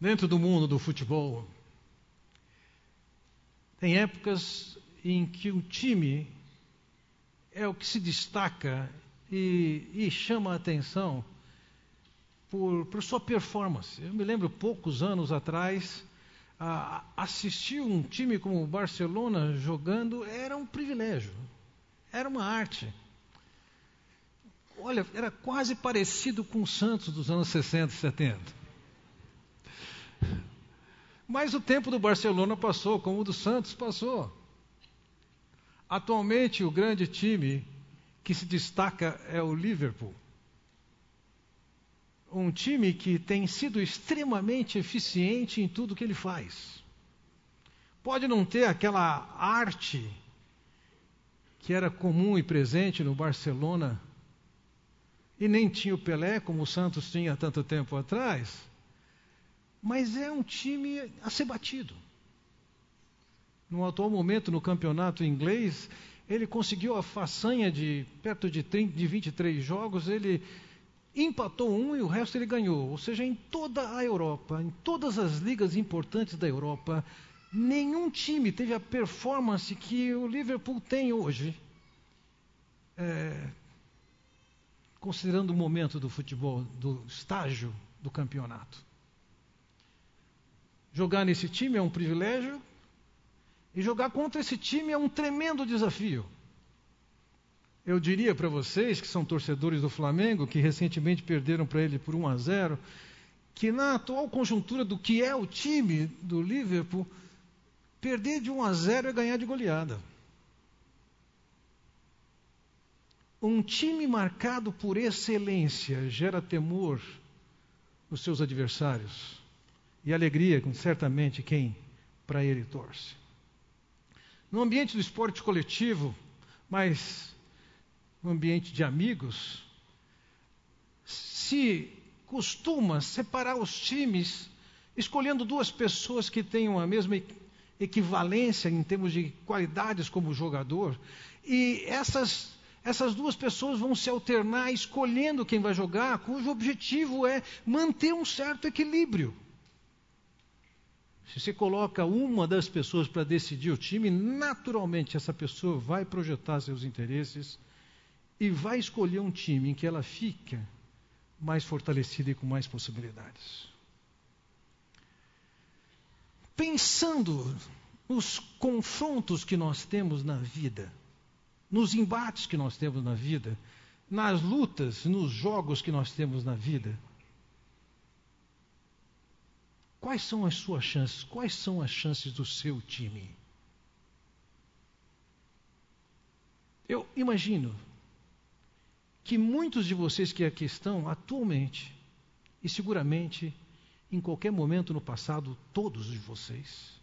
dentro do mundo do futebol, tem épocas em que o time é o que se destaca e, e chama a atenção por, por, sua performance. Eu me lembro poucos anos atrás, assistir um time como o Barcelona jogando era um privilégio, era uma arte. Olha, era quase parecido com o Santos dos anos 60 e 70. Mas o tempo do Barcelona passou, como o do Santos passou. Atualmente, o grande time que se destaca é o Liverpool. Um time que tem sido extremamente eficiente em tudo que ele faz. Pode não ter aquela arte que era comum e presente no Barcelona, e nem tinha o Pelé, como o Santos tinha tanto tempo atrás, mas é um time a ser batido. No atual momento, no campeonato inglês, ele conseguiu a façanha de perto de, 30, de 23 jogos, ele empatou um e o resto ele ganhou. Ou seja, em toda a Europa, em todas as ligas importantes da Europa, nenhum time teve a performance que o Liverpool tem hoje. É, considerando o momento do futebol, do estágio do campeonato. Jogar nesse time é um privilégio e jogar contra esse time é um tremendo desafio. Eu diria para vocês que são torcedores do Flamengo, que recentemente perderam para ele por 1 a 0, que na atual conjuntura do que é o time do Liverpool, perder de 1 a 0 é ganhar de goleada. Um time marcado por excelência gera temor nos seus adversários e alegria, certamente, quem para ele torce. No ambiente do esporte coletivo, mas no ambiente de amigos, se costuma separar os times escolhendo duas pessoas que tenham a mesma equivalência em termos de qualidades como jogador, e essas essas duas pessoas vão se alternar escolhendo quem vai jogar, cujo objetivo é manter um certo equilíbrio. Se você coloca uma das pessoas para decidir o time, naturalmente essa pessoa vai projetar seus interesses e vai escolher um time em que ela fica mais fortalecida e com mais possibilidades. Pensando nos confrontos que nós temos na vida, nos embates que nós temos na vida, nas lutas, nos jogos que nós temos na vida, Quais são as suas chances? Quais são as chances do seu time? Eu imagino que muitos de vocês que aqui estão atualmente, e seguramente em qualquer momento no passado, todos de vocês,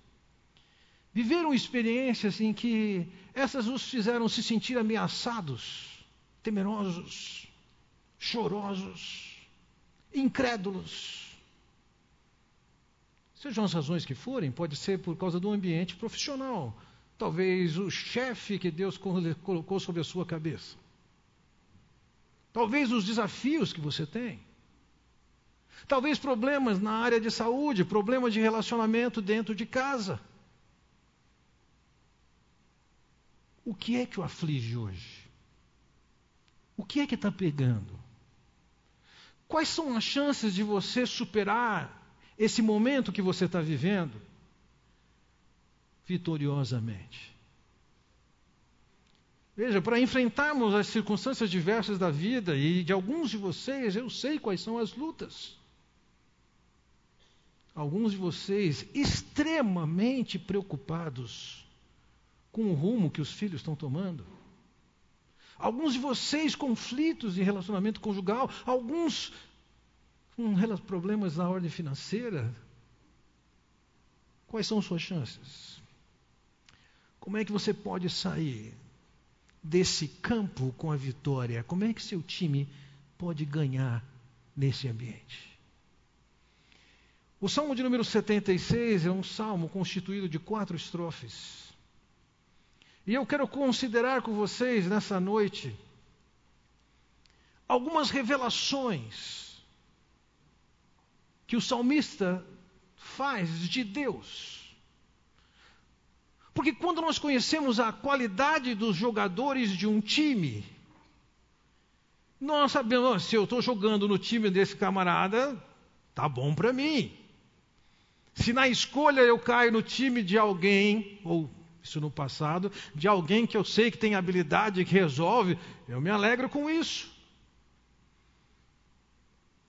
viveram experiências em que essas os fizeram se sentir ameaçados, temerosos, chorosos, incrédulos Sejam as razões que forem, pode ser por causa do ambiente profissional. Talvez o chefe que Deus colocou sobre a sua cabeça. Talvez os desafios que você tem. Talvez problemas na área de saúde, problemas de relacionamento dentro de casa. O que é que o aflige hoje? O que é que está pegando? Quais são as chances de você superar esse momento que você está vivendo vitoriosamente. Veja, para enfrentarmos as circunstâncias diversas da vida, e de alguns de vocês eu sei quais são as lutas. Alguns de vocês extremamente preocupados com o rumo que os filhos estão tomando. Alguns de vocês conflitos em relacionamento conjugal, alguns com problemas na ordem financeira, quais são suas chances? Como é que você pode sair desse campo com a vitória? Como é que seu time pode ganhar nesse ambiente? O Salmo de número 76 é um salmo constituído de quatro estrofes. E eu quero considerar com vocês nessa noite algumas revelações que o salmista faz de Deus. Porque quando nós conhecemos a qualidade dos jogadores de um time, nós sabemos, se eu estou jogando no time desse camarada, tá bom para mim. Se na escolha eu caio no time de alguém, ou isso no passado, de alguém que eu sei que tem habilidade, que resolve, eu me alegro com isso.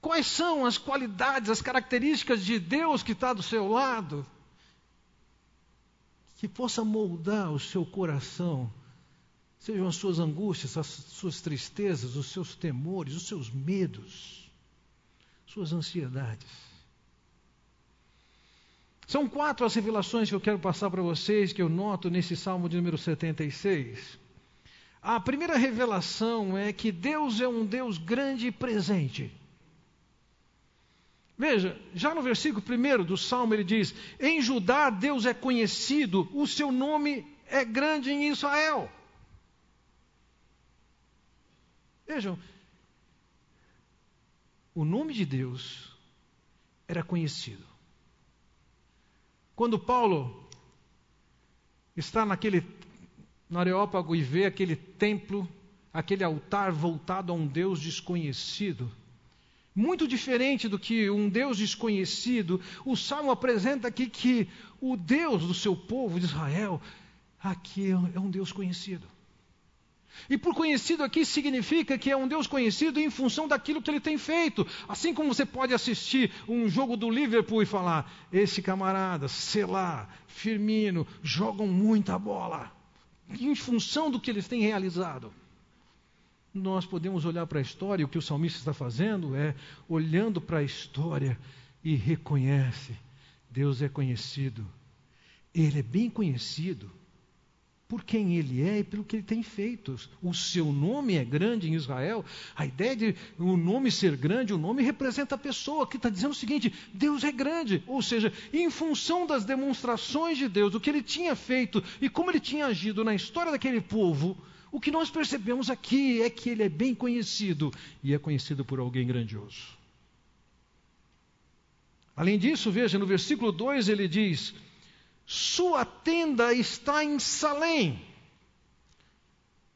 Quais são as qualidades, as características de Deus que está do seu lado? Que possa moldar o seu coração, sejam as suas angústias, as suas tristezas, os seus temores, os seus medos, suas ansiedades. São quatro as revelações que eu quero passar para vocês, que eu noto nesse salmo de número 76. A primeira revelação é que Deus é um Deus grande e presente. Veja, já no versículo 1 do Salmo ele diz: Em Judá Deus é conhecido, o seu nome é grande em Israel. Vejam, o nome de Deus era conhecido. Quando Paulo está naquele no Areópago e vê aquele templo, aquele altar voltado a um Deus desconhecido, muito diferente do que um Deus desconhecido, o Salmo apresenta aqui que o Deus do seu povo de Israel, aqui é um Deus conhecido. E por conhecido aqui significa que é um Deus conhecido em função daquilo que ele tem feito. Assim como você pode assistir um jogo do Liverpool e falar: esse camarada, Selá, Firmino, jogam muita bola. Em função do que eles têm realizado. Nós podemos olhar para a história, e o que o salmista está fazendo é olhando para a história e reconhece: Deus é conhecido. Ele é bem conhecido por quem ele é e pelo que ele tem feito. O seu nome é grande em Israel. A ideia de o nome ser grande, o nome representa a pessoa que está dizendo o seguinte: Deus é grande. Ou seja, em função das demonstrações de Deus, o que ele tinha feito e como ele tinha agido na história daquele povo, o que nós percebemos aqui é que ele é bem conhecido e é conhecido por alguém grandioso. Além disso, veja, no versículo 2 ele diz sua tenda está em Salém.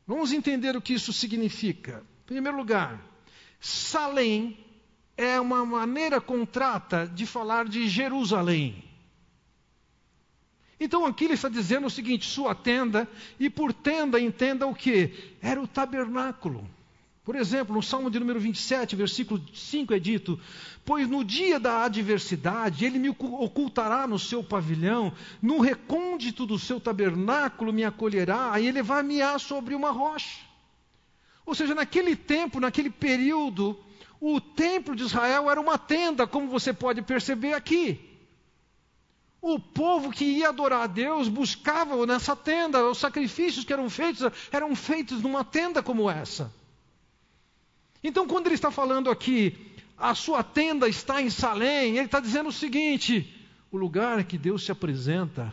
Vamos entender o que isso significa. Em primeiro lugar, Salém é uma maneira contrata de falar de Jerusalém. Então aqui ele está dizendo o seguinte: sua tenda, e por tenda entenda o que? Era o tabernáculo. Por exemplo, no Salmo de número 27, versículo 5 é dito: Pois no dia da adversidade ele me ocultará no seu pavilhão, no recôndito do seu tabernáculo me acolherá, e ele vai me sobre uma rocha. Ou seja, naquele tempo, naquele período, o templo de Israel era uma tenda, como você pode perceber aqui. O povo que ia adorar a Deus buscava nessa tenda, os sacrifícios que eram feitos eram feitos numa tenda como essa. Então, quando ele está falando aqui, a sua tenda está em Salém, ele está dizendo o seguinte: o lugar que Deus se apresenta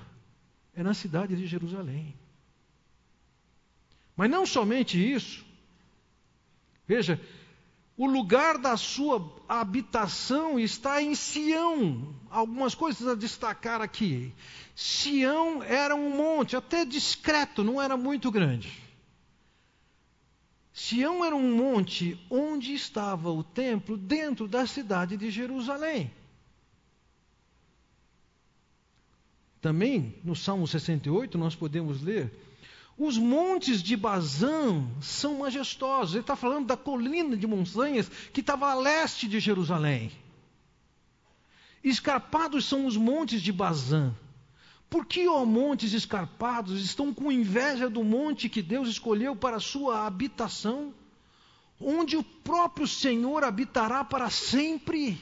é na cidade de Jerusalém. Mas não somente isso. Veja, o lugar da sua habitação está em Sião. Algumas coisas a destacar aqui. Sião era um monte, até discreto, não era muito grande. Sião era um monte onde estava o templo dentro da cidade de Jerusalém. Também no Salmo 68 nós podemos ler: os montes de Bazã são majestosos. Ele está falando da colina de montanhas que estava a leste de Jerusalém. Escarpados são os montes de Bazã. Por que, ó montes escarpados, estão com inveja do monte que Deus escolheu para sua habitação? Onde o próprio Senhor habitará para sempre.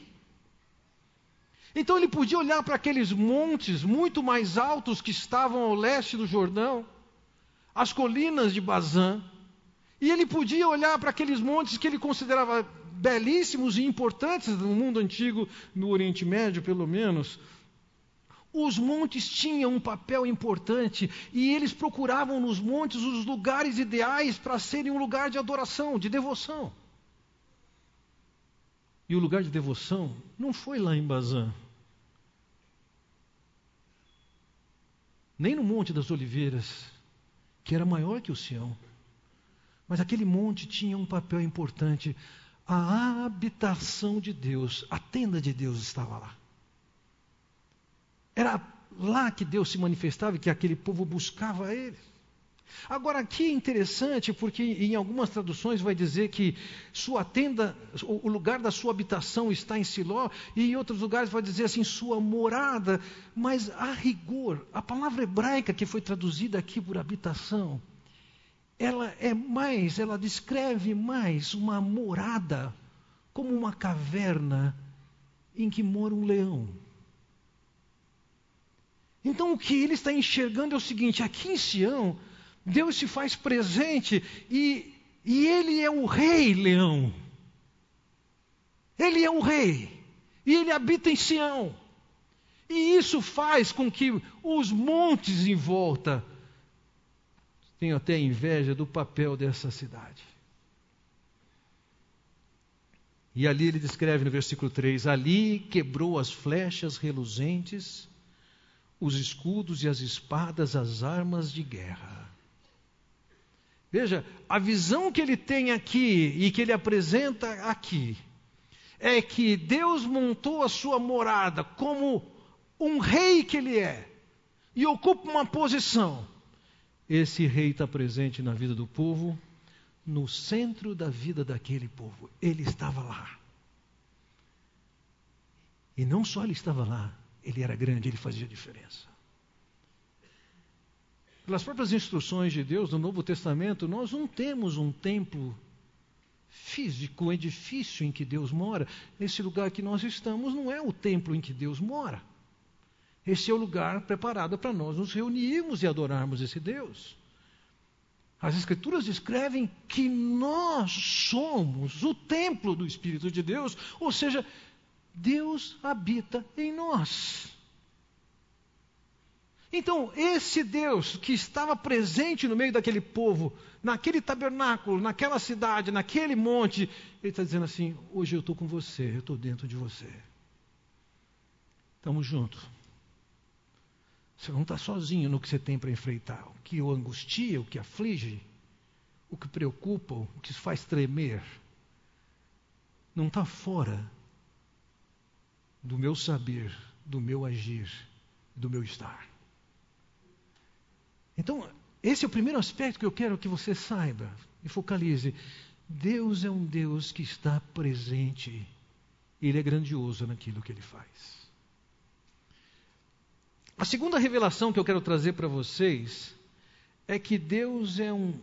Então ele podia olhar para aqueles montes muito mais altos que estavam ao leste do Jordão, as colinas de Bazã, e ele podia olhar para aqueles montes que ele considerava belíssimos e importantes no mundo antigo, no Oriente Médio, pelo menos, os montes tinham um papel importante e eles procuravam nos montes os lugares ideais para serem um lugar de adoração, de devoção. E o lugar de devoção não foi lá em Bazã. nem no Monte das Oliveiras, que era maior que o Sião. Mas aquele monte tinha um papel importante. A habitação de Deus, a tenda de Deus estava lá. Era lá que Deus se manifestava e que aquele povo buscava ele. Agora, aqui é interessante porque em algumas traduções vai dizer que sua tenda, o lugar da sua habitação está em Siló, e em outros lugares vai dizer assim, sua morada, mas a rigor, a palavra hebraica que foi traduzida aqui por habitação, ela é mais, ela descreve mais uma morada, como uma caverna em que mora um leão. Então o que ele está enxergando é o seguinte: aqui em Sião, Deus se faz presente e, e Ele é o Rei Leão. Ele é o Rei. E Ele habita em Sião. E isso faz com que os montes em volta tenham até inveja do papel dessa cidade. E ali ele descreve no versículo 3: Ali quebrou as flechas reluzentes, os escudos e as espadas, as armas de guerra. Veja, a visão que ele tem aqui e que ele apresenta aqui é que Deus montou a sua morada como um rei que ele é e ocupa uma posição. Esse rei está presente na vida do povo, no centro da vida daquele povo. Ele estava lá. E não só ele estava lá, ele era grande, ele fazia diferença. Pelas próprias instruções de Deus no Novo Testamento, nós não temos um templo físico, um edifício em que Deus mora. Esse lugar que nós estamos não é o templo em que Deus mora. Esse é o lugar preparado para nós nos reunirmos e adorarmos esse Deus. As Escrituras descrevem que nós somos o templo do Espírito de Deus, ou seja, Deus habita em nós. Então, esse Deus que estava presente no meio daquele povo, naquele tabernáculo, naquela cidade, naquele monte, ele está dizendo assim: hoje eu estou com você, eu estou dentro de você. Estamos juntos. Você não está sozinho no que você tem para enfrentar. O que o angustia, o que aflige, o que preocupa, o que faz tremer, não está fora do meu saber, do meu agir, do meu estar. Então, esse é o primeiro aspecto que eu quero que você saiba e focalize. Deus é um Deus que está presente. Ele é grandioso naquilo que ele faz. A segunda revelação que eu quero trazer para vocês é que Deus é um,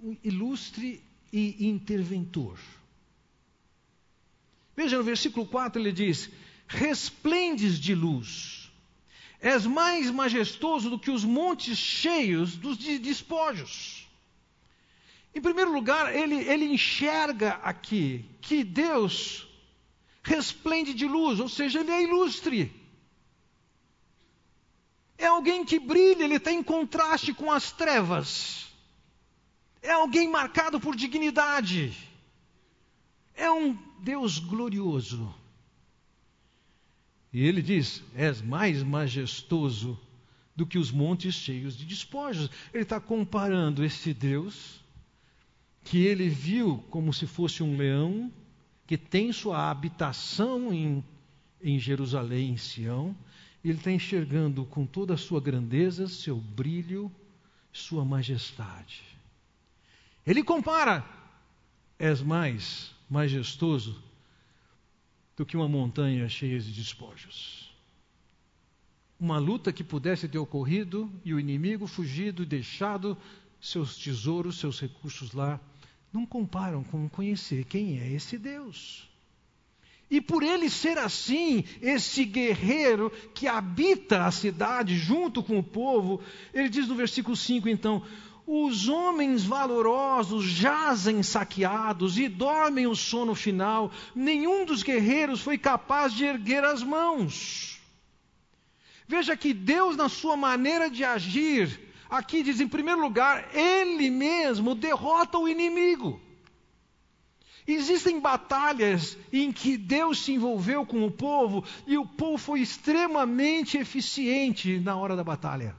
um ilustre e interventor. Veja no versículo 4 ele diz: Resplendes de luz És mais majestoso do que os montes cheios dos despojos. Em primeiro lugar, ele, ele enxerga aqui que Deus resplende de luz, ou seja, ele é ilustre. É alguém que brilha, ele está em contraste com as trevas. É alguém marcado por dignidade. É um Deus glorioso. E ele diz: És mais majestoso do que os montes cheios de despojos. Ele está comparando esse Deus, que ele viu como se fosse um leão, que tem sua habitação em, em Jerusalém, em Sião, ele está enxergando com toda a sua grandeza, seu brilho, sua majestade. Ele compara: És mais majestoso do que uma montanha cheia de despojos. Uma luta que pudesse ter ocorrido e o inimigo fugido e deixado seus tesouros, seus recursos lá, não comparam com conhecer quem é esse Deus. E por ele ser assim, esse guerreiro que habita a cidade junto com o povo, ele diz no versículo 5 então: os homens valorosos jazem saqueados e dormem o sono final. Nenhum dos guerreiros foi capaz de erguer as mãos. Veja que Deus, na sua maneira de agir, aqui diz, em primeiro lugar, Ele mesmo derrota o inimigo. Existem batalhas em que Deus se envolveu com o povo e o povo foi extremamente eficiente na hora da batalha.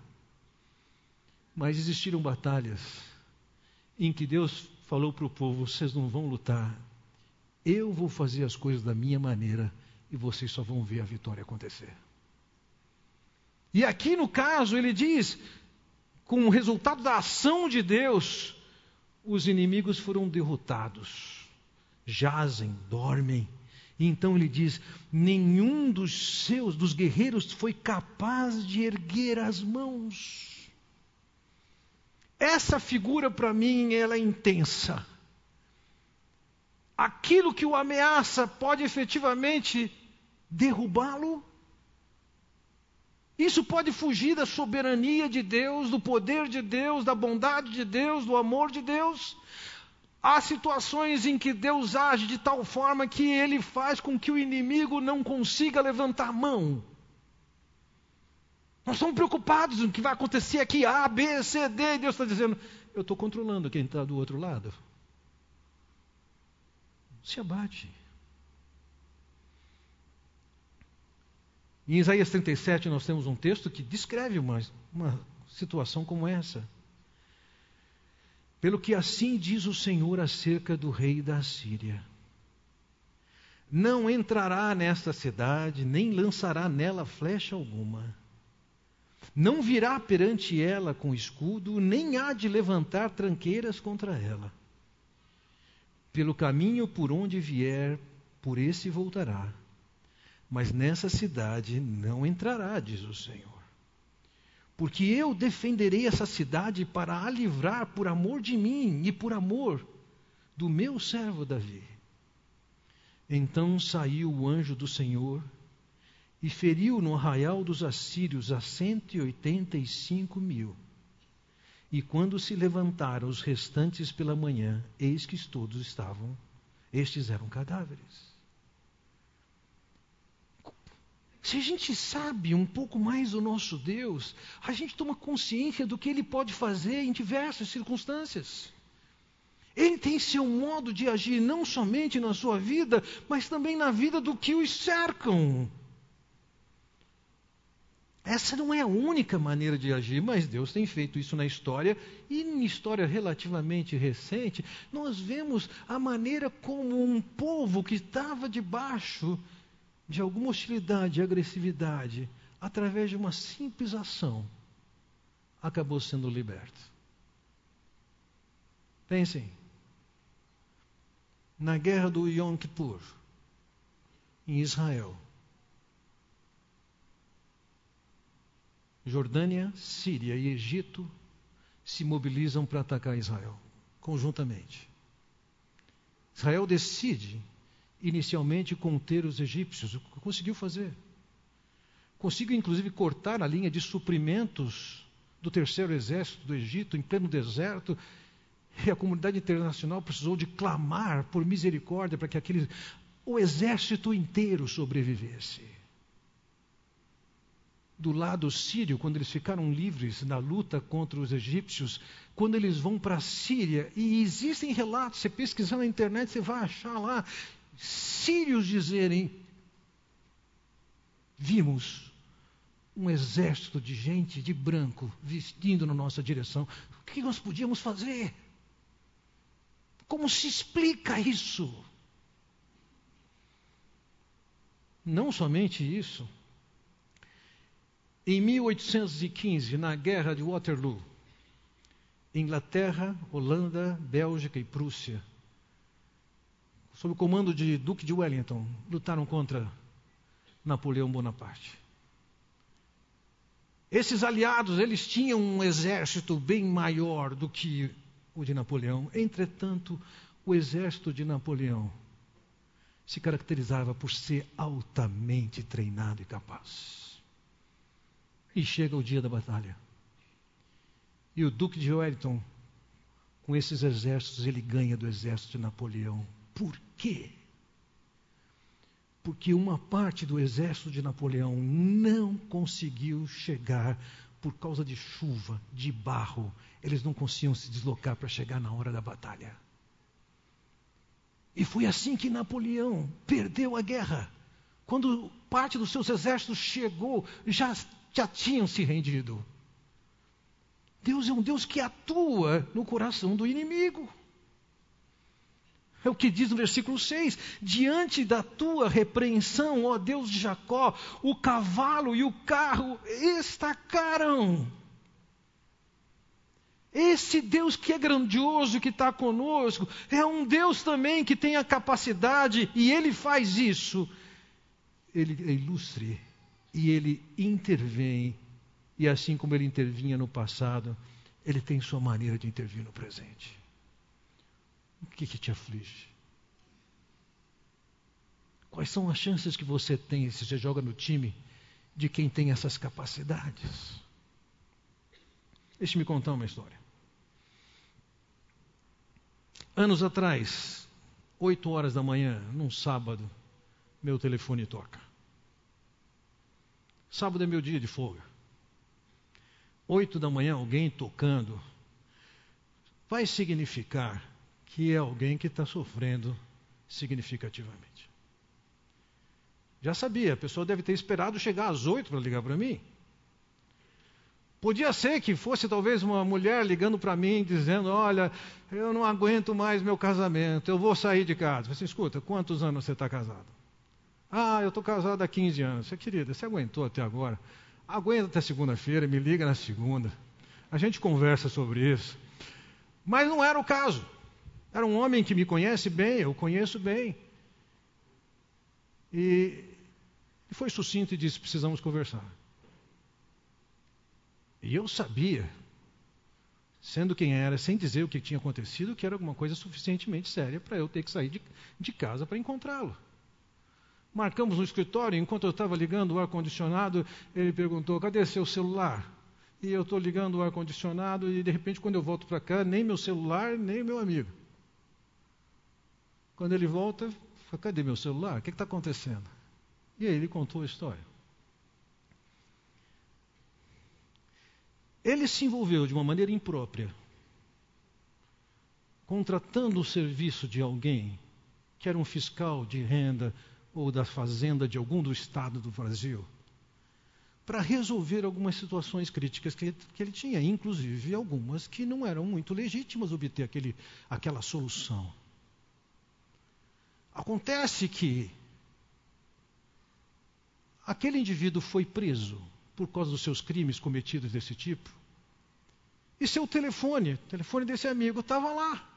Mas existiram batalhas em que Deus falou para o povo: vocês não vão lutar, eu vou fazer as coisas da minha maneira e vocês só vão ver a vitória acontecer. E aqui no caso ele diz: com o resultado da ação de Deus, os inimigos foram derrotados, jazem, dormem. E então ele diz: nenhum dos seus, dos guerreiros, foi capaz de erguer as mãos. Essa figura para mim ela é intensa. Aquilo que o ameaça pode efetivamente derrubá-lo. Isso pode fugir da soberania de Deus, do poder de Deus, da bondade de Deus, do amor de Deus. Há situações em que Deus age de tal forma que ele faz com que o inimigo não consiga levantar mão. Nós estamos preocupados com o que vai acontecer aqui, A, B, C, D, e Deus está dizendo: Eu estou controlando quem está do outro lado. Se abate. Em Isaías 37, nós temos um texto que descreve uma, uma situação como essa. Pelo que assim diz o Senhor acerca do rei da Síria: Não entrará nesta cidade, nem lançará nela flecha alguma não virá perante ela com escudo, nem há de levantar tranqueiras contra ela. Pelo caminho por onde vier, por esse voltará. Mas nessa cidade não entrará, diz o Senhor. Porque eu defenderei essa cidade para a livrar por amor de mim e por amor do meu servo Davi. Então saiu o anjo do Senhor e feriu no arraial dos assírios a cento e oitenta e cinco mil. E quando se levantaram os restantes pela manhã, eis que todos estavam, estes eram cadáveres. Se a gente sabe um pouco mais do nosso Deus, a gente toma consciência do que Ele pode fazer em diversas circunstâncias. Ele tem seu modo de agir não somente na sua vida, mas também na vida do que os cercam. Essa não é a única maneira de agir, mas Deus tem feito isso na história, e em história relativamente recente, nós vemos a maneira como um povo que estava debaixo de alguma hostilidade e agressividade, através de uma simples ação, acabou sendo liberto. Pensem, na guerra do Yom Kippur, em Israel, Jordânia, Síria e Egito se mobilizam para atacar Israel, conjuntamente. Israel decide, inicialmente, conter os egípcios, o que conseguiu fazer. Conseguiu, inclusive, cortar a linha de suprimentos do terceiro exército do Egito em pleno deserto, e a comunidade internacional precisou de clamar por misericórdia para que aquele, o exército inteiro sobrevivesse do lado sírio, quando eles ficaram livres na luta contra os egípcios, quando eles vão para a Síria, e existem relatos, você pesquisar na internet, você vai achar lá, sírios dizerem: vimos um exército de gente de branco vestindo na nossa direção. O que nós podíamos fazer? Como se explica isso? Não somente isso, em 1815, na Guerra de Waterloo, Inglaterra, Holanda, Bélgica e Prússia, sob o comando de Duque de Wellington, lutaram contra Napoleão Bonaparte. Esses aliados, eles tinham um exército bem maior do que o de Napoleão. Entretanto, o exército de Napoleão se caracterizava por ser altamente treinado e capaz. E chega o dia da batalha. E o Duque de Wellington, com esses exércitos, ele ganha do exército de Napoleão. Por quê? Porque uma parte do exército de Napoleão não conseguiu chegar por causa de chuva, de barro. Eles não conseguiam se deslocar para chegar na hora da batalha. E foi assim que Napoleão perdeu a guerra. Quando parte dos seus exércitos chegou, já já tinham se rendido. Deus é um Deus que atua no coração do inimigo. É o que diz no versículo 6: Diante da tua repreensão, ó Deus de Jacó, o cavalo e o carro estacaram. Esse Deus que é grandioso, que está conosco, é um Deus também que tem a capacidade, e Ele faz isso. Ele é ilustre e Ele intervém, e assim como Ele intervinha no passado, Ele tem sua maneira de intervir no presente. O que, que te aflige? Quais são as chances que você tem se você joga no time de quem tem essas capacidades? Deixe-me contar uma história. Anos atrás, oito horas da manhã, num sábado, meu telefone toca. Sábado é meu dia de folga. Oito da manhã, alguém tocando, vai significar que é alguém que está sofrendo significativamente. Já sabia, a pessoa deve ter esperado chegar às oito para ligar para mim. Podia ser que fosse talvez uma mulher ligando para mim dizendo: Olha, eu não aguento mais meu casamento, eu vou sair de casa. Você escuta, quantos anos você está casado? Ah, eu estou casado há 15 anos. Você, querida, você aguentou até agora? Aguenta até segunda-feira, me liga na segunda. A gente conversa sobre isso. Mas não era o caso. Era um homem que me conhece bem, eu conheço bem. E foi sucinto e disse: precisamos conversar. E eu sabia, sendo quem era, sem dizer o que tinha acontecido, que era alguma coisa suficientemente séria para eu ter que sair de, de casa para encontrá-lo. Marcamos no escritório, enquanto eu estava ligando o ar-condicionado, ele perguntou: cadê seu celular? E eu estou ligando o ar-condicionado e de repente, quando eu volto para cá, nem meu celular, nem meu amigo. Quando ele volta, fala, cadê meu celular? O que está acontecendo? E aí ele contou a história. Ele se envolveu de uma maneira imprópria, contratando o serviço de alguém que era um fiscal de renda ou da fazenda de algum do estado do Brasil, para resolver algumas situações críticas que, que, ele tinha, inclusive algumas que não eram muito legítimas obter aquele, aquela solução. Acontece que aquele indivíduo foi preso por causa dos seus crimes cometidos desse tipo. E seu telefone, o telefone desse amigo, estava lá.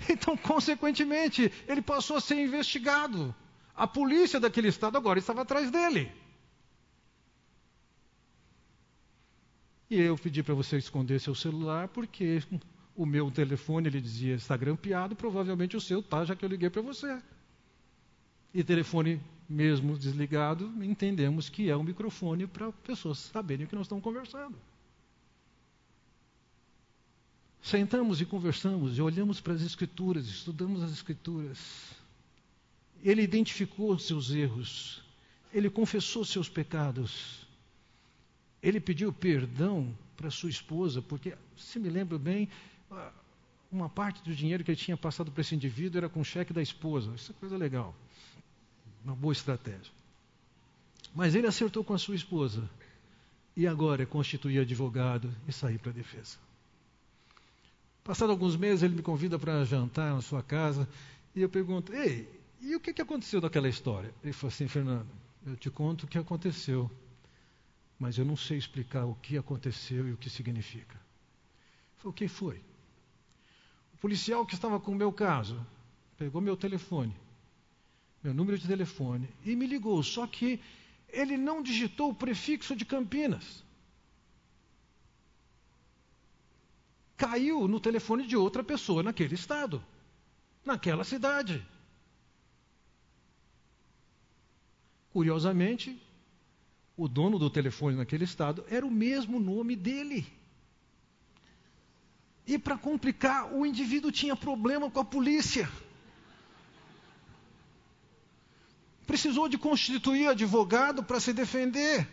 Então, consequentemente, ele passou a ser investigado. A polícia daquele estado agora estava atrás dele. E eu pedi para você esconder seu celular, porque o meu telefone, ele dizia, está grampeado, provavelmente o seu está, já que eu liguei para você. E telefone mesmo desligado, entendemos que é um microfone para pessoas saberem o que nós estamos conversando. Sentamos e conversamos e olhamos para as Escrituras, estudamos as Escrituras. Ele identificou seus erros, ele confessou seus pecados, ele pediu perdão para sua esposa, porque, se me lembro bem, uma parte do dinheiro que ele tinha passado para esse indivíduo era com cheque da esposa. Isso é coisa legal uma boa estratégia. Mas ele acertou com a sua esposa e agora é constituir advogado e sair para a defesa. Passado alguns meses, ele me convida para jantar na sua casa e eu pergunto: Ei, e o que, que aconteceu naquela história? Ele falou assim: Fernando, eu te conto o que aconteceu, mas eu não sei explicar o que aconteceu e o que significa. Eu falei: O que foi? O policial que estava com o meu caso pegou meu telefone meu número de telefone, e me ligou. Só que ele não digitou o prefixo de Campinas. Caiu no telefone de outra pessoa naquele estado, naquela cidade. Curiosamente, o dono do telefone naquele estado era o mesmo nome dele. E para complicar, o indivíduo tinha problema com a polícia. precisou de constituir advogado para se defender.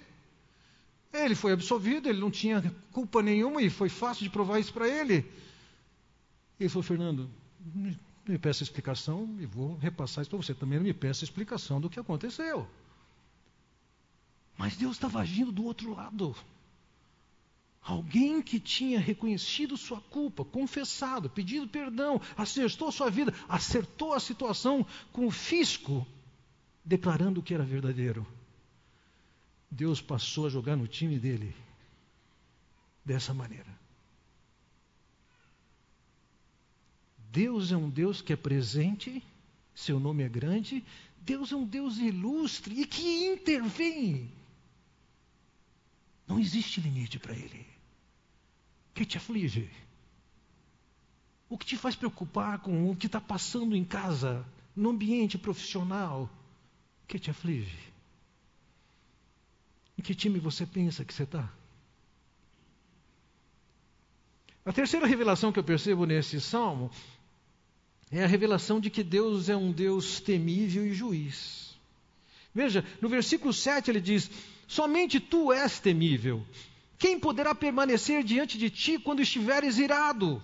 Ele foi absolvido, ele não tinha culpa nenhuma e foi fácil de provar isso para ele. Ele falou, Fernando, me peça explicação e vou repassar isso para você. Também me peça explicação do que aconteceu. Mas Deus estava agindo do outro lado. Alguém que tinha reconhecido sua culpa, confessado, pedido perdão, acertou sua vida, acertou a situação com o fisco, declarando que era verdadeiro. Deus passou a jogar no time dele dessa maneira. Deus é um Deus que é presente, seu nome é grande, Deus é um Deus ilustre e que intervém. Não existe limite para Ele que te aflige? O que te faz preocupar com o que está passando em casa, no ambiente profissional? O que te aflige? Em que time você pensa que você está? A terceira revelação que eu percebo nesse salmo é a revelação de que Deus é um Deus temível e juiz. Veja, no versículo 7 ele diz: Somente tu és temível quem poderá permanecer diante de ti quando estiveres irado?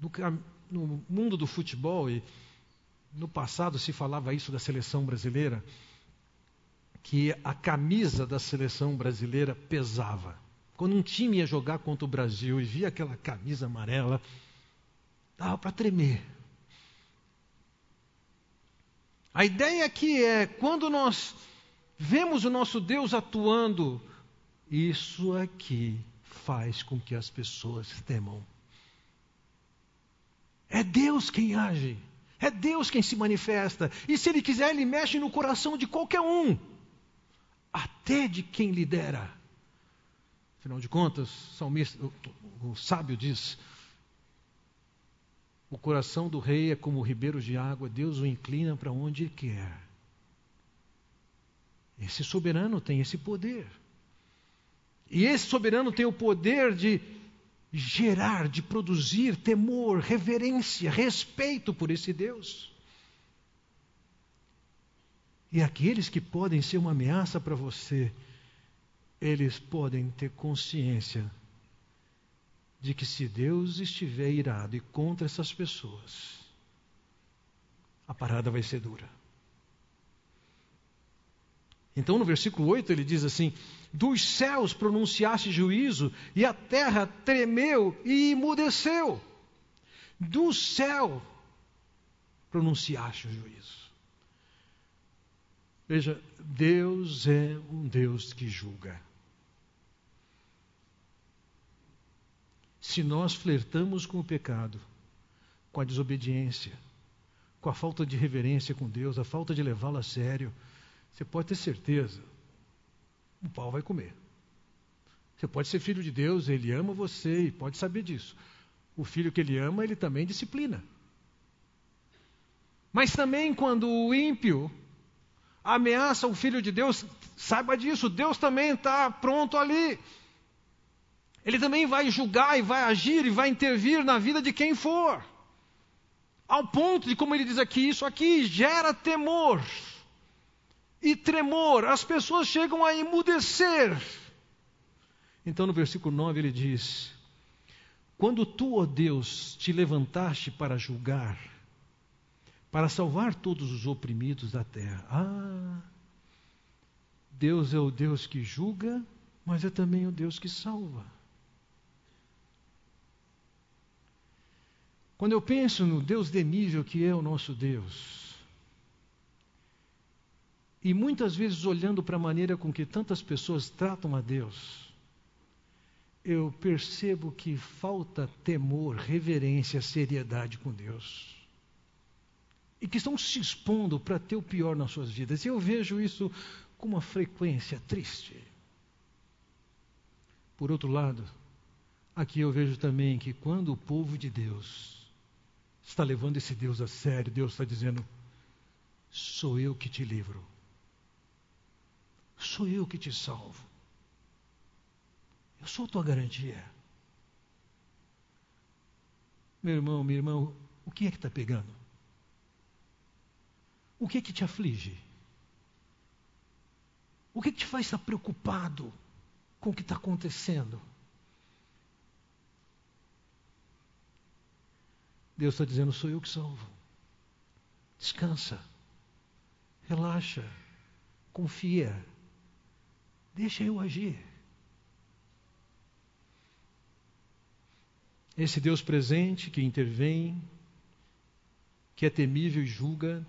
No, no, mundo do futebol, e no passado se falava isso da seleção brasileira, que a camisa da seleção brasileira pesava. Quando um time ia jogar contra o Brasil e via aquela camisa amarela, dava para tremer. A ideia aqui é quando nós vemos o nosso Deus atuando, isso aqui faz com que as pessoas temam. É Deus quem age, é Deus quem se manifesta, e se Ele quiser, Ele mexe no coração de qualquer um, até de quem lidera. Afinal de contas, salmista, o, o sábio diz: o coração do rei é como ribeiros de água, Deus o inclina para onde quer. Esse soberano tem esse poder. E esse soberano tem o poder de gerar, de produzir temor, reverência, respeito por esse Deus. E aqueles que podem ser uma ameaça para você, eles podem ter consciência de que se Deus estiver irado e contra essas pessoas, a parada vai ser dura. Então, no versículo 8, ele diz assim: Dos céus pronunciaste juízo, e a terra tremeu e emudeceu. Do céu pronunciaste o juízo. Veja, Deus é um Deus que julga. Se nós flertamos com o pecado, com a desobediência, com a falta de reverência com Deus, a falta de levá-lo a sério, você pode ter certeza, o pau vai comer. Você pode ser filho de Deus, ele ama você e pode saber disso. O filho que ele ama, ele também disciplina. Mas também quando o ímpio ameaça o filho de Deus, saiba disso, Deus também está pronto ali. Ele também vai julgar e vai agir e vai intervir na vida de quem for. Ao ponto de, como ele diz aqui, isso aqui gera temor e tremor, as pessoas chegam a emudecer. Então no versículo 9 ele diz: Quando tu, ó Deus, te levantaste para julgar, para salvar todos os oprimidos da terra. Ah, Deus é o Deus que julga, mas é também o Deus que salva. Quando eu penso no Deus de nível que é o nosso Deus, e muitas vezes, olhando para a maneira com que tantas pessoas tratam a Deus, eu percebo que falta temor, reverência, seriedade com Deus. E que estão se expondo para ter o pior nas suas vidas. E eu vejo isso com uma frequência triste. Por outro lado, aqui eu vejo também que quando o povo de Deus está levando esse Deus a sério, Deus está dizendo: sou eu que te livro Sou eu que te salvo. Eu sou tua garantia. Meu irmão, minha irmã, o que é que está pegando? O que é que te aflige? O que, é que te faz estar preocupado com o que está acontecendo? Deus está dizendo: sou eu que salvo. Descansa, relaxa, confia. Deixa eu agir. Esse Deus presente que intervém, que é temível e julga,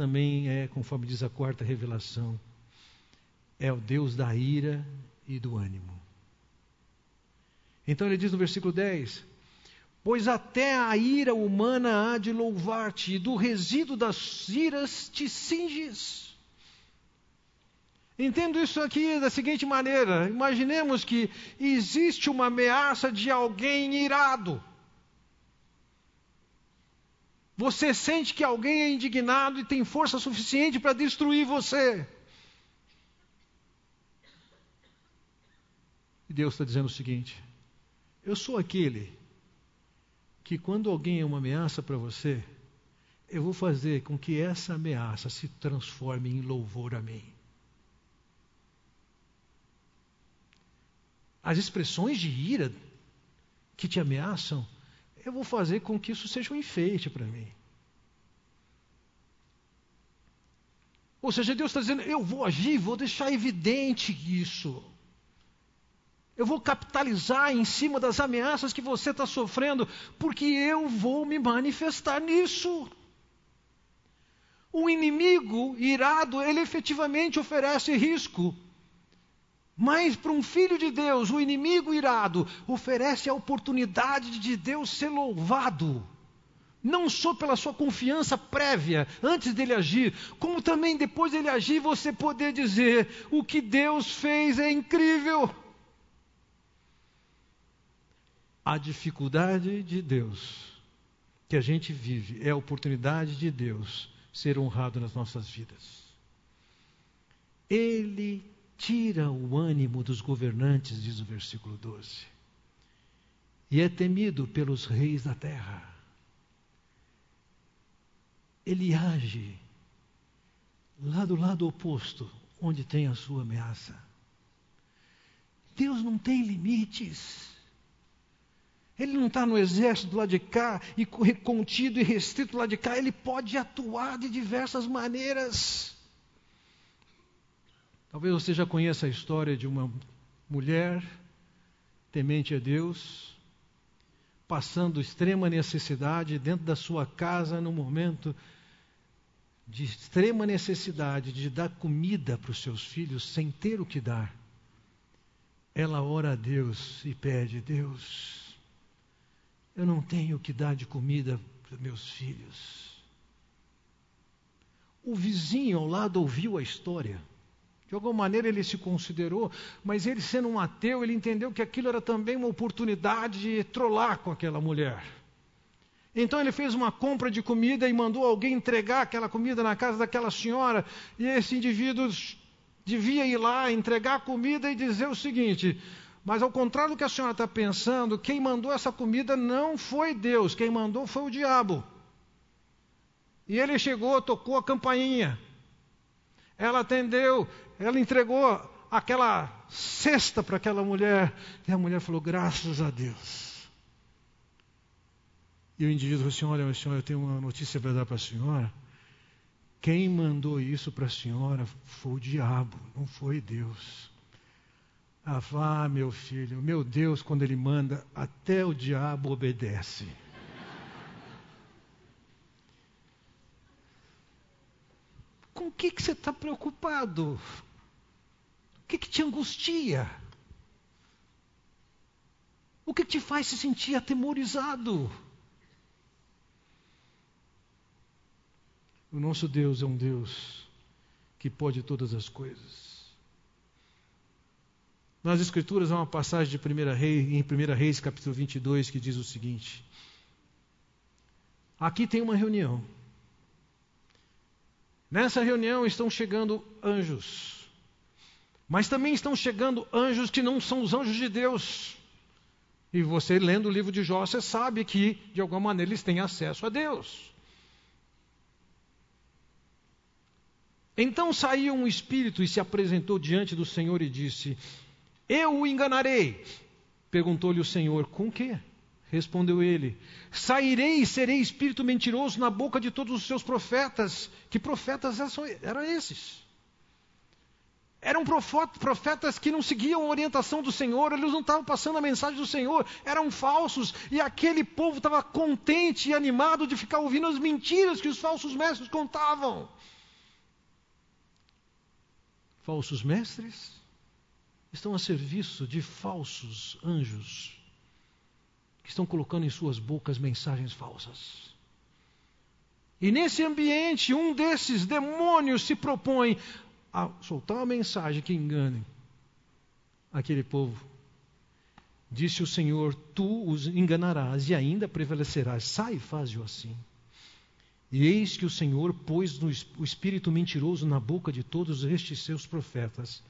também é, conforme diz a quarta revelação, é o Deus da ira e do ânimo. Então ele diz no versículo 10: Pois até a ira humana há de louvar-te, e do resíduo das iras te cinges. Entendo isso aqui da seguinte maneira: imaginemos que existe uma ameaça de alguém irado. Você sente que alguém é indignado e tem força suficiente para destruir você. E Deus está dizendo o seguinte: Eu sou aquele que, quando alguém é uma ameaça para você, eu vou fazer com que essa ameaça se transforme em louvor a mim. As expressões de ira que te ameaçam eu vou fazer com que isso seja um enfeite para mim. Ou seja, Deus está dizendo: eu vou agir, vou deixar evidente isso. Eu vou capitalizar em cima das ameaças que você está sofrendo, porque eu vou me manifestar nisso. O inimigo irado, ele efetivamente oferece risco. Mas para um filho de Deus, o inimigo irado oferece a oportunidade de Deus ser louvado. Não só pela sua confiança prévia antes dele agir, como também depois dele agir você poder dizer: o que Deus fez é incrível. A dificuldade de Deus que a gente vive é a oportunidade de Deus ser honrado nas nossas vidas. Ele tira o ânimo dos governantes, diz o versículo 12. E é temido pelos reis da terra. Ele age lá do lado oposto, onde tem a sua ameaça. Deus não tem limites. Ele não está no exército do lado de cá e contido e restrito do lado de cá. Ele pode atuar de diversas maneiras. Talvez você já conheça a história de uma mulher temente a Deus, passando extrema necessidade dentro da sua casa no momento de extrema necessidade de dar comida para os seus filhos sem ter o que dar. Ela ora a Deus e pede: Deus, eu não tenho o que dar de comida para meus filhos. O vizinho ao lado ouviu a história. De alguma maneira ele se considerou, mas ele sendo um ateu, ele entendeu que aquilo era também uma oportunidade de trollar com aquela mulher. Então ele fez uma compra de comida e mandou alguém entregar aquela comida na casa daquela senhora, e esse indivíduo devia ir lá entregar a comida e dizer o seguinte: mas ao contrário do que a senhora está pensando, quem mandou essa comida não foi Deus, quem mandou foi o diabo. E ele chegou, tocou a campainha. Ela atendeu, ela entregou aquela cesta para aquela mulher. E a mulher falou: Graças a Deus. E o indivíduo falou assim: Olha, senhora, eu tenho uma notícia para dar para a senhora. Quem mandou isso para a senhora foi o diabo, não foi Deus. Ah, vá, meu filho, meu Deus, quando ele manda, até o diabo obedece. Com o que, que você está preocupado? Que, que te angustia? O que te faz se sentir atemorizado? O nosso Deus é um Deus que pode todas as coisas. Nas Escrituras há uma passagem de 1 Reis, em 1 Reis, capítulo 22, que diz o seguinte: Aqui tem uma reunião. Nessa reunião estão chegando anjos, mas também estão chegando anjos que não são os anjos de Deus. E você, lendo o livro de Jó, você sabe que, de alguma maneira, eles têm acesso a Deus. Então saiu um espírito e se apresentou diante do Senhor e disse: Eu o enganarei. Perguntou-lhe o Senhor: Com que? Respondeu ele: Sairei e serei espírito mentiroso na boca de todos os seus profetas. Que profetas eram esses? Eram profetas que não seguiam a orientação do Senhor, eles não estavam passando a mensagem do Senhor, eram falsos, e aquele povo estava contente e animado de ficar ouvindo as mentiras que os falsos mestres contavam. Falsos mestres estão a serviço de falsos anjos que estão colocando em suas bocas mensagens falsas. E nesse ambiente, um desses demônios se propõe a soltar uma mensagem que engane aquele povo. Disse o Senhor: Tu os enganarás e ainda prevalecerás. Sai faz-o assim. E eis que o Senhor pôs o espírito mentiroso na boca de todos estes seus profetas,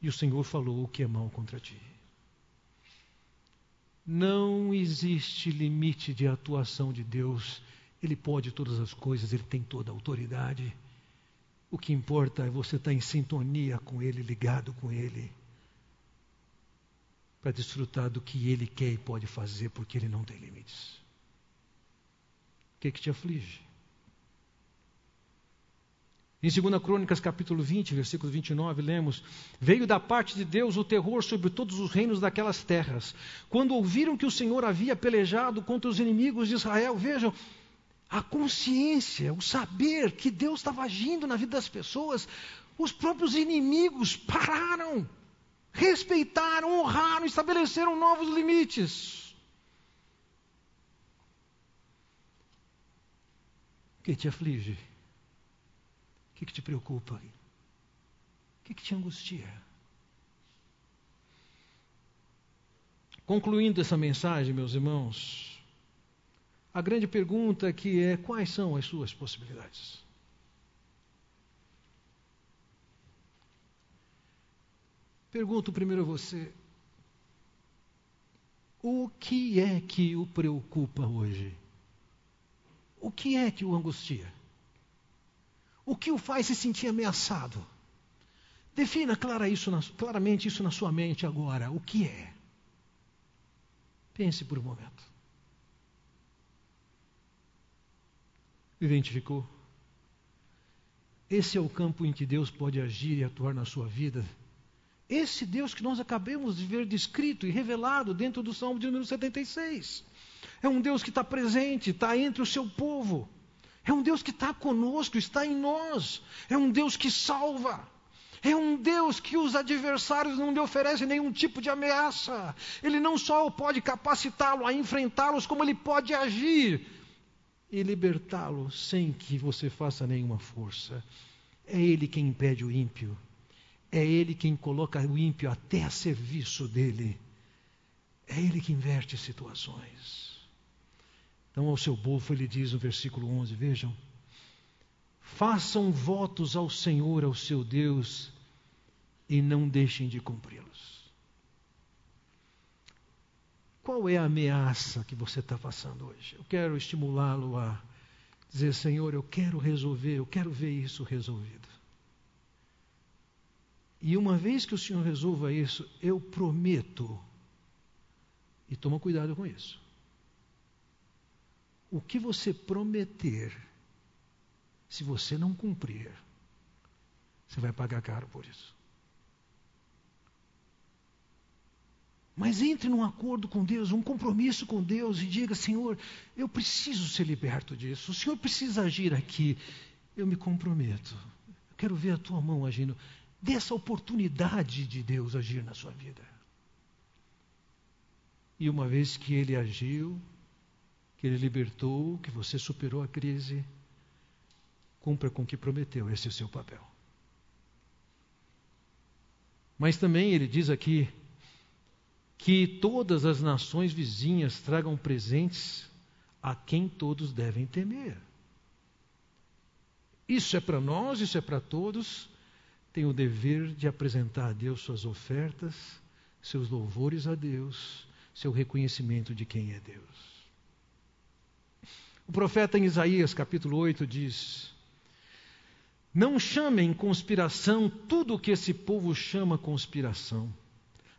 e o Senhor falou o que é mal contra ti. Não existe limite de atuação de Deus. Ele pode todas as coisas, ele tem toda a autoridade. O que importa é você estar em sintonia com Ele, ligado com Ele, para desfrutar do que Ele quer e pode fazer, porque Ele não tem limites. O que, é que te aflige? Em 2 Crônicas, capítulo 20, versículo 29, lemos: Veio da parte de Deus o terror sobre todos os reinos daquelas terras. Quando ouviram que o Senhor havia pelejado contra os inimigos de Israel, vejam, a consciência, o saber que Deus estava agindo na vida das pessoas, os próprios inimigos pararam, respeitaram, honraram, estabeleceram novos limites. O que te aflige? O que, te preocupa? O que, te angustia? Concluindo essa mensagem, meus irmãos, a grande pergunta que é: quais são as suas possibilidades? Pergunto primeiro a você: o que é que o preocupa hoje? O que é que o angustia? O que o faz se sentir ameaçado? Defina clara isso na, claramente isso na sua mente agora. O que é? Pense por um momento. Identificou? Esse é o campo em que Deus pode agir e atuar na sua vida. Esse Deus que nós acabamos de ver descrito e revelado dentro do Salmo de número 76. É um Deus que está presente, está entre o seu povo. É um Deus que está conosco, está em nós. É um Deus que salva. É um Deus que os adversários não lhe oferecem nenhum tipo de ameaça. Ele não só pode capacitá-lo a enfrentá-los, como ele pode agir e libertá-lo sem que você faça nenhuma força. É Ele quem impede o ímpio. É Ele quem coloca o ímpio até a serviço dele. É Ele que inverte situações. Então, ao seu bofo, ele diz no versículo 11: Vejam, façam votos ao Senhor, ao seu Deus, e não deixem de cumpri-los. Qual é a ameaça que você está passando hoje? Eu quero estimulá-lo a dizer: Senhor, eu quero resolver, eu quero ver isso resolvido. E uma vez que o Senhor resolva isso, eu prometo, e toma cuidado com isso. O que você prometer, se você não cumprir, você vai pagar caro por isso. Mas entre num acordo com Deus, um compromisso com Deus e diga: Senhor, eu preciso ser liberto disso. O Senhor precisa agir aqui. Eu me comprometo. Eu quero ver a tua mão agindo. Dê essa oportunidade de Deus agir na sua vida. E uma vez que Ele agiu, que Ele libertou, que você superou a crise, cumpra com o que prometeu. Esse é o seu papel. Mas também Ele diz aqui que todas as nações vizinhas tragam presentes a quem todos devem temer. Isso é para nós, isso é para todos. Tem o dever de apresentar a Deus suas ofertas, seus louvores a Deus, seu reconhecimento de quem é Deus. O profeta em Isaías, capítulo 8, diz: Não chamem conspiração tudo o que esse povo chama conspiração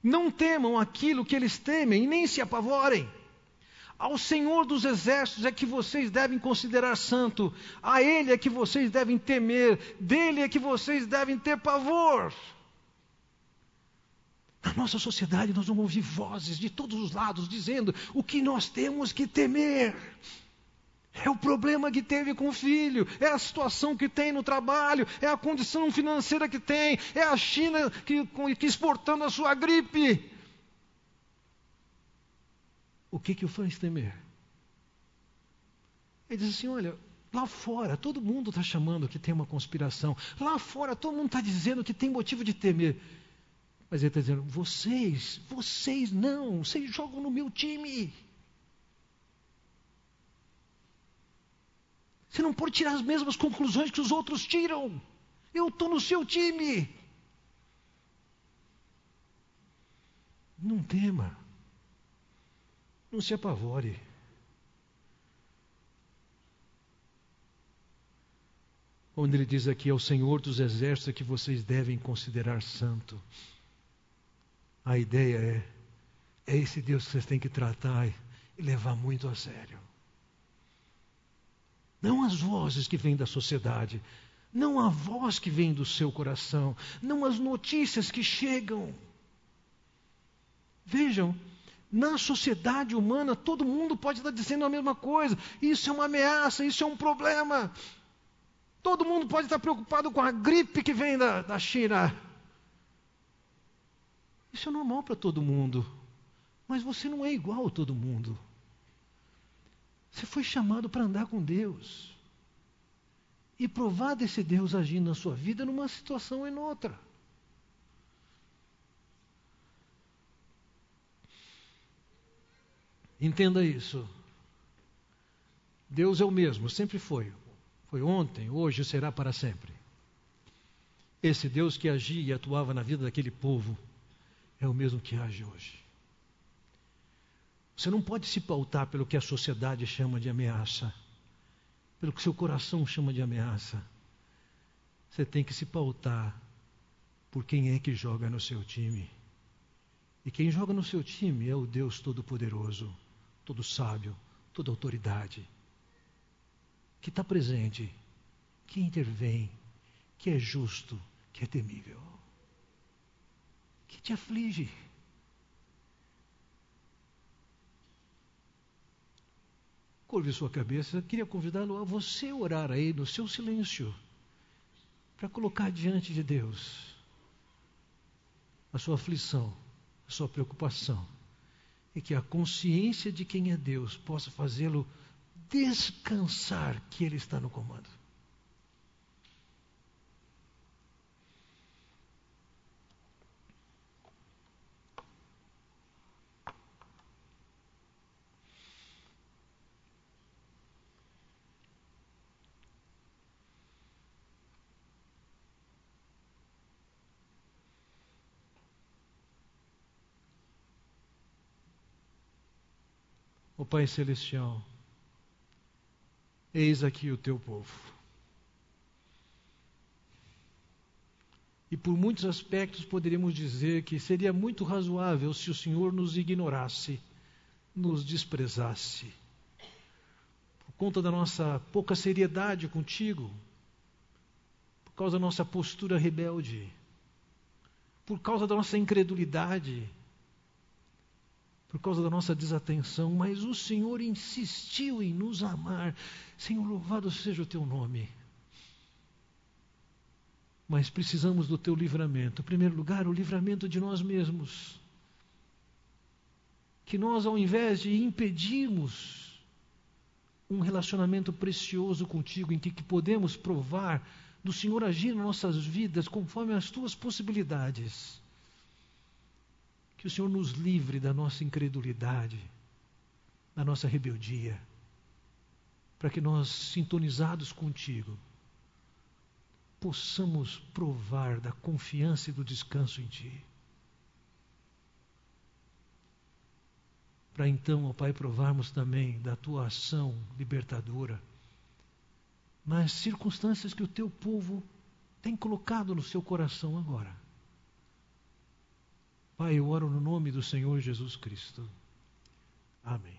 não temam aquilo que eles temem e nem se apavorem. Ao Senhor dos Exércitos é que vocês devem considerar santo, a Ele é que vocês devem temer, dele é que vocês devem ter pavor. Na nossa sociedade, nós vamos ouvir vozes de todos os lados dizendo o que nós temos que temer. É o problema que teve com o filho, é a situação que tem no trabalho, é a condição financeira que tem, é a China que, que exportando a sua gripe. O que, que o faz temer? Ele diz assim: olha, lá fora todo mundo está chamando que tem uma conspiração, lá fora todo mundo está dizendo que tem motivo de temer. Mas ele está dizendo: vocês, vocês não, vocês jogam no meu time. Você não pode tirar as mesmas conclusões que os outros tiram. Eu estou no seu time. Não tema. Não se apavore. Quando ele diz aqui, é o Senhor dos Exércitos que vocês devem considerar santo. A ideia é, é esse Deus que vocês têm que tratar e levar muito a sério. Não as vozes que vêm da sociedade, não a voz que vem do seu coração, não as notícias que chegam. Vejam, na sociedade humana todo mundo pode estar dizendo a mesma coisa. Isso é uma ameaça, isso é um problema. Todo mundo pode estar preocupado com a gripe que vem da, da China. Isso é normal para todo mundo. Mas você não é igual a todo mundo. Você foi chamado para andar com Deus. E provar desse Deus agindo na sua vida numa situação ou em outra. Entenda isso. Deus é o mesmo, sempre foi. Foi ontem, hoje será para sempre. Esse Deus que agia e atuava na vida daquele povo é o mesmo que age hoje. Você não pode se pautar pelo que a sociedade chama de ameaça, pelo que seu coração chama de ameaça. Você tem que se pautar por quem é que joga no seu time. E quem joga no seu time é o Deus Todo-Poderoso, todo sábio, toda autoridade, que está presente, que intervém, que é justo, que é temível, que te aflige. Curve sua cabeça, queria convidá-lo a você orar aí no seu silêncio, para colocar diante de Deus a sua aflição, a sua preocupação, e que a consciência de quem é Deus possa fazê-lo descansar que Ele está no comando. Pai Celestial, eis aqui o teu povo. E por muitos aspectos poderíamos dizer que seria muito razoável se o Senhor nos ignorasse, nos desprezasse. Por conta da nossa pouca seriedade contigo, por causa da nossa postura rebelde, por causa da nossa incredulidade, por causa da nossa desatenção, mas o Senhor insistiu em nos amar. Senhor, louvado seja o teu nome. Mas precisamos do teu livramento. Em primeiro lugar, o livramento de nós mesmos. Que nós, ao invés de impedirmos um relacionamento precioso contigo, em que, que podemos provar do Senhor agir nas nossas vidas conforme as tuas possibilidades, que o Senhor nos livre da nossa incredulidade, da nossa rebeldia, para que nós, sintonizados contigo, possamos provar da confiança e do descanso em Ti. Para então, ó Pai, provarmos também da Tua ação libertadora nas circunstâncias que o Teu povo tem colocado no seu coração agora. Pai, eu oro no nome do Senhor Jesus Cristo. Amém.